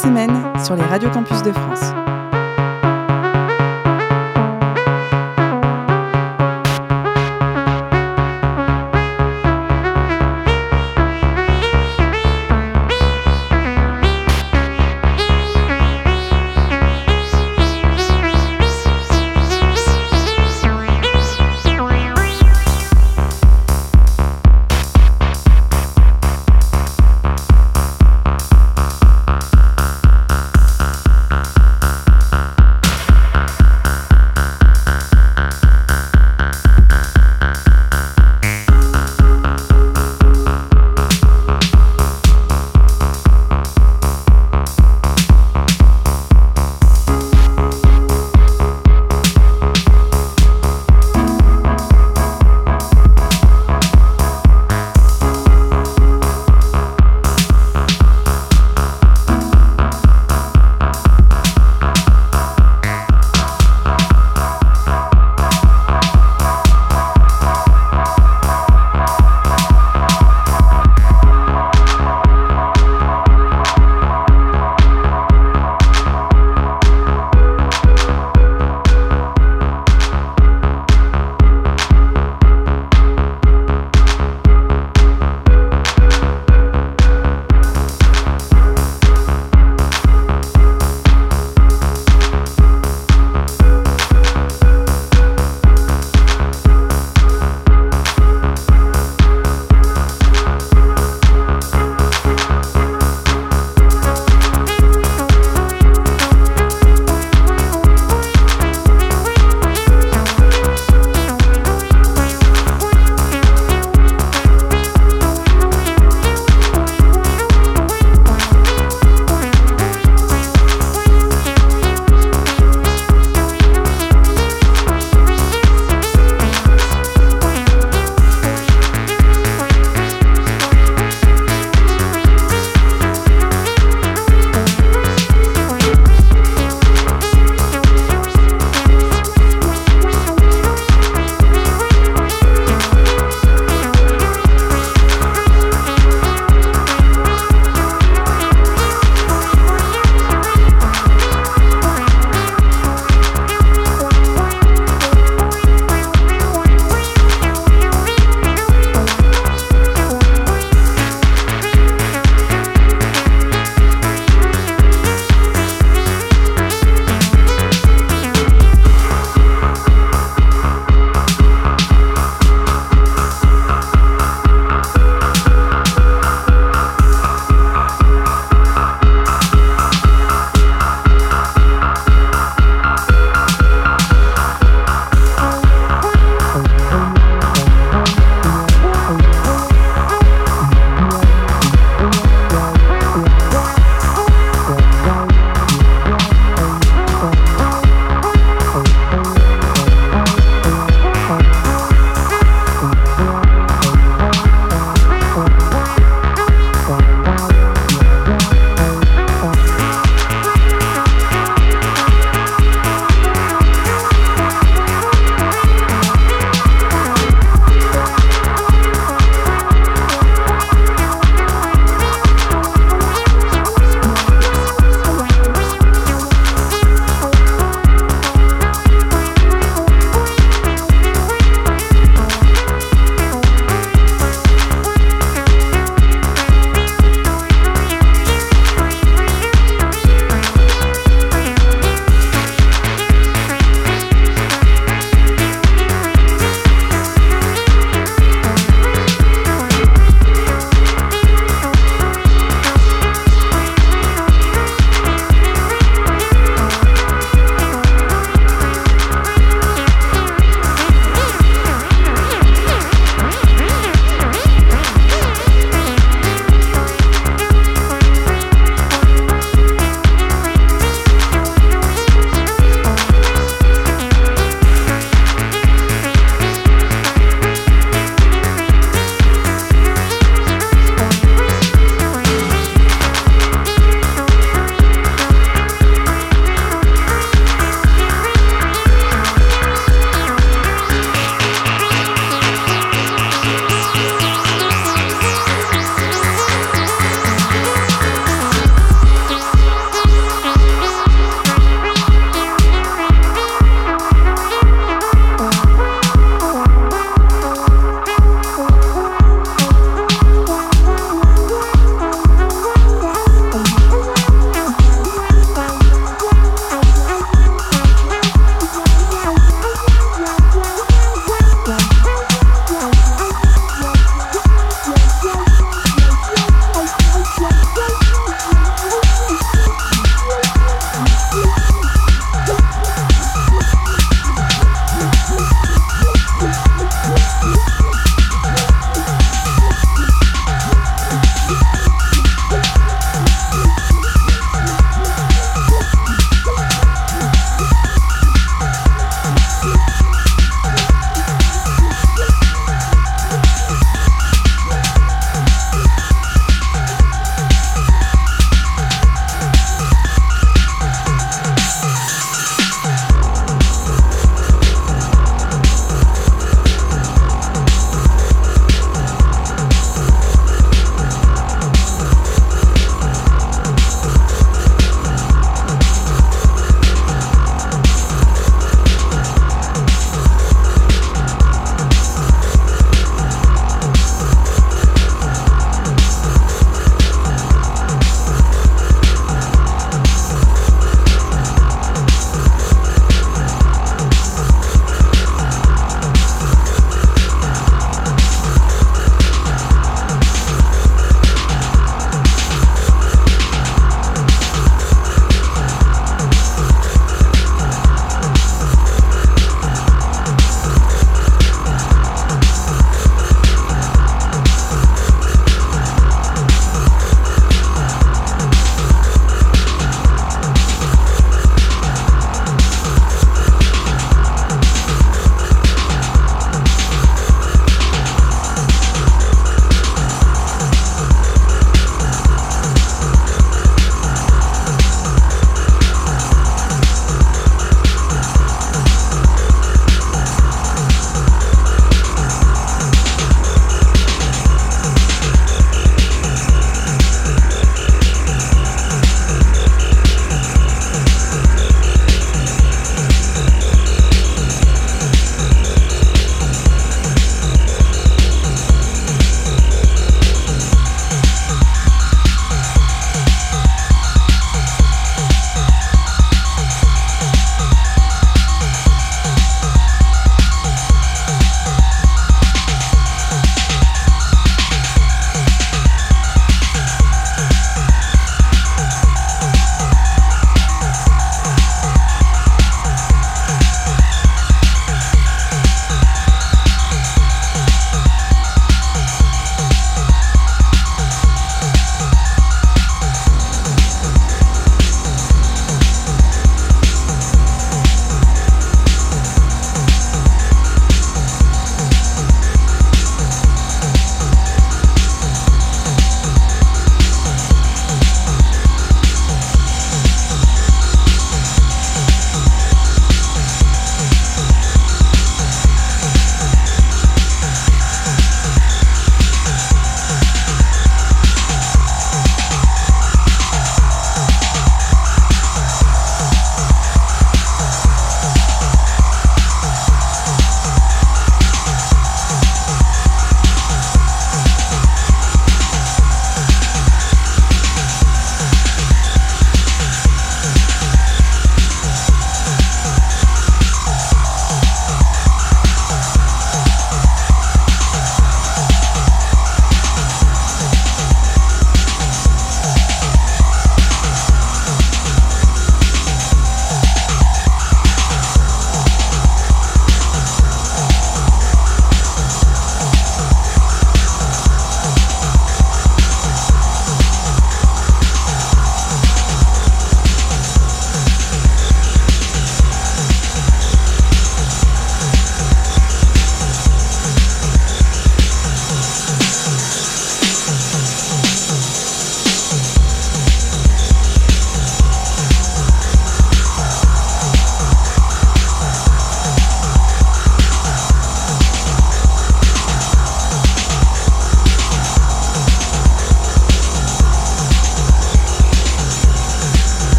Semaine sur les radios campus de France.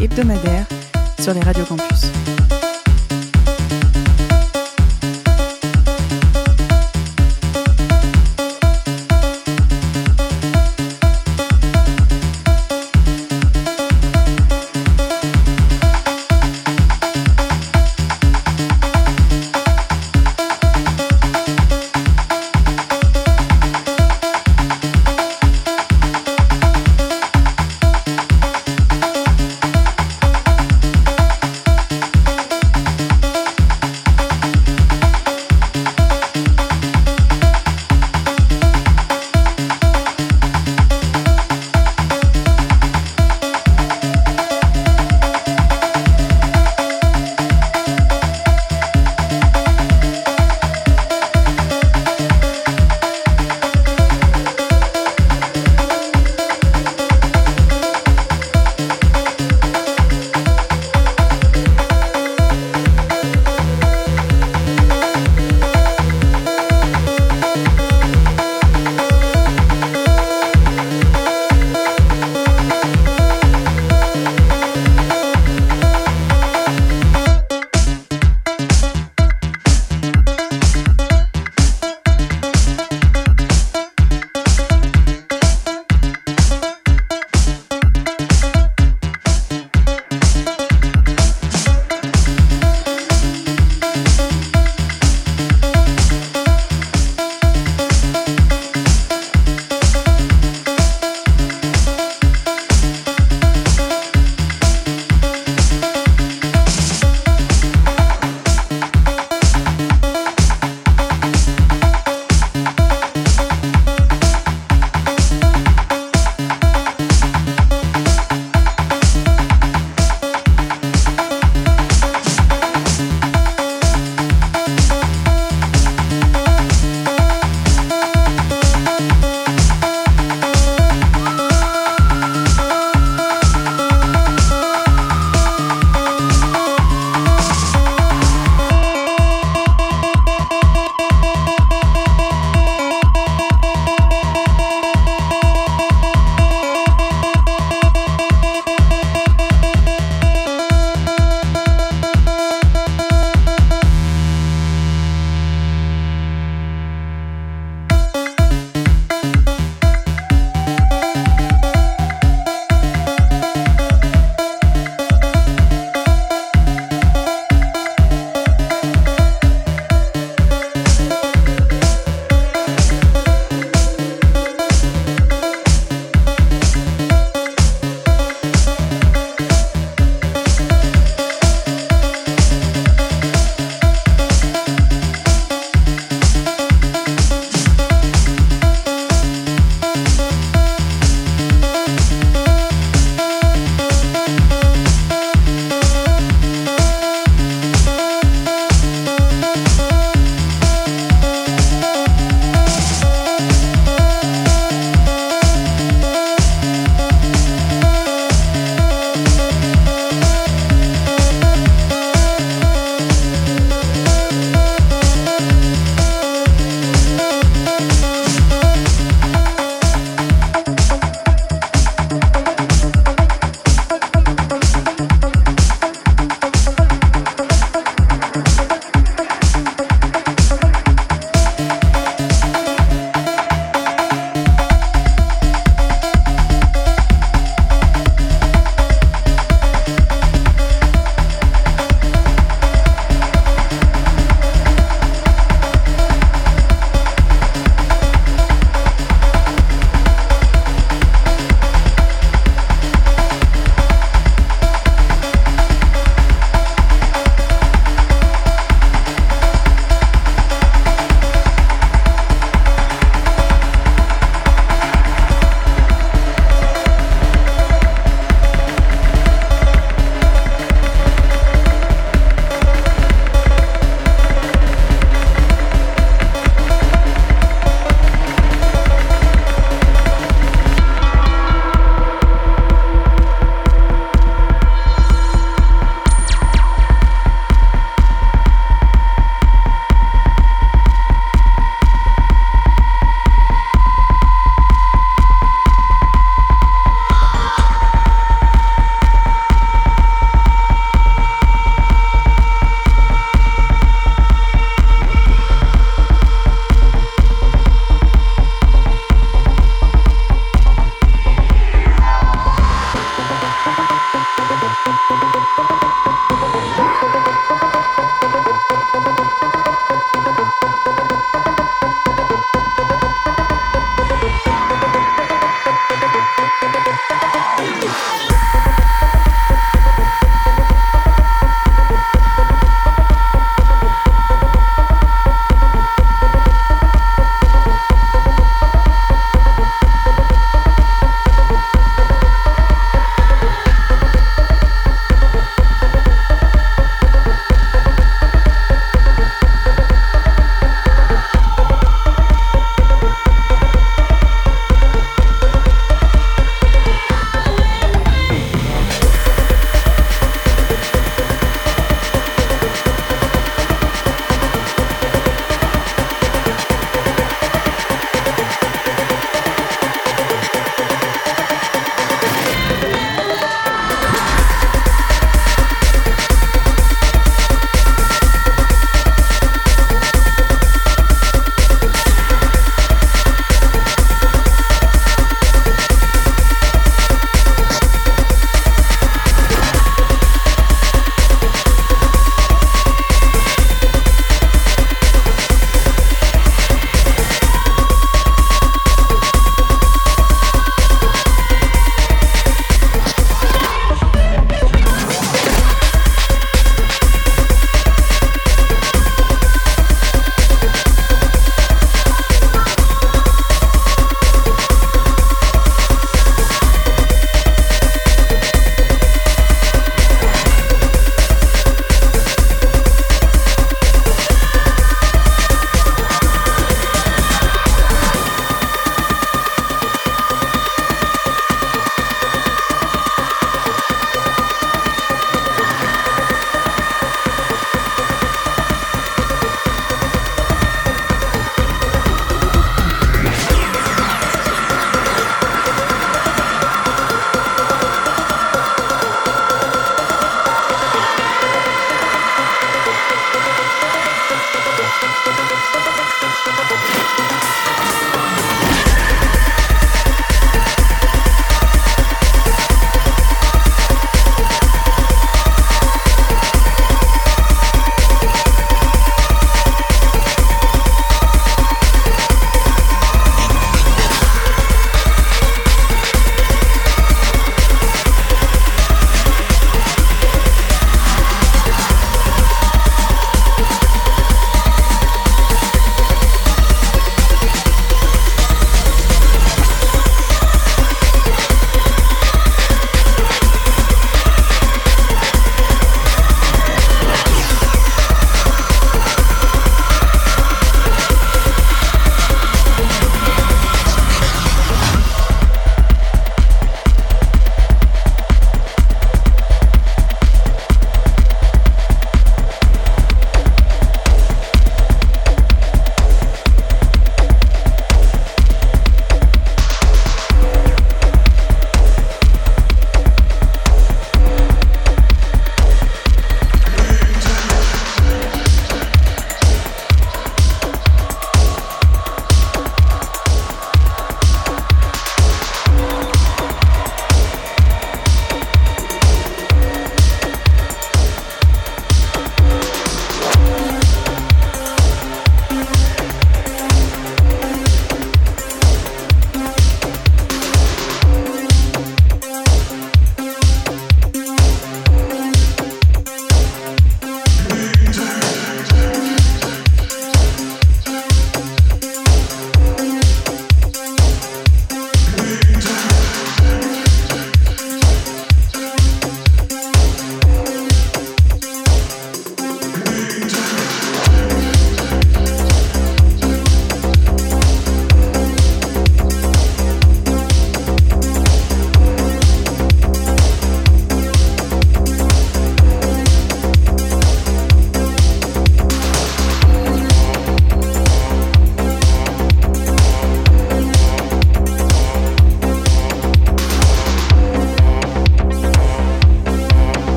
Hebdomadaire sur les radios campus.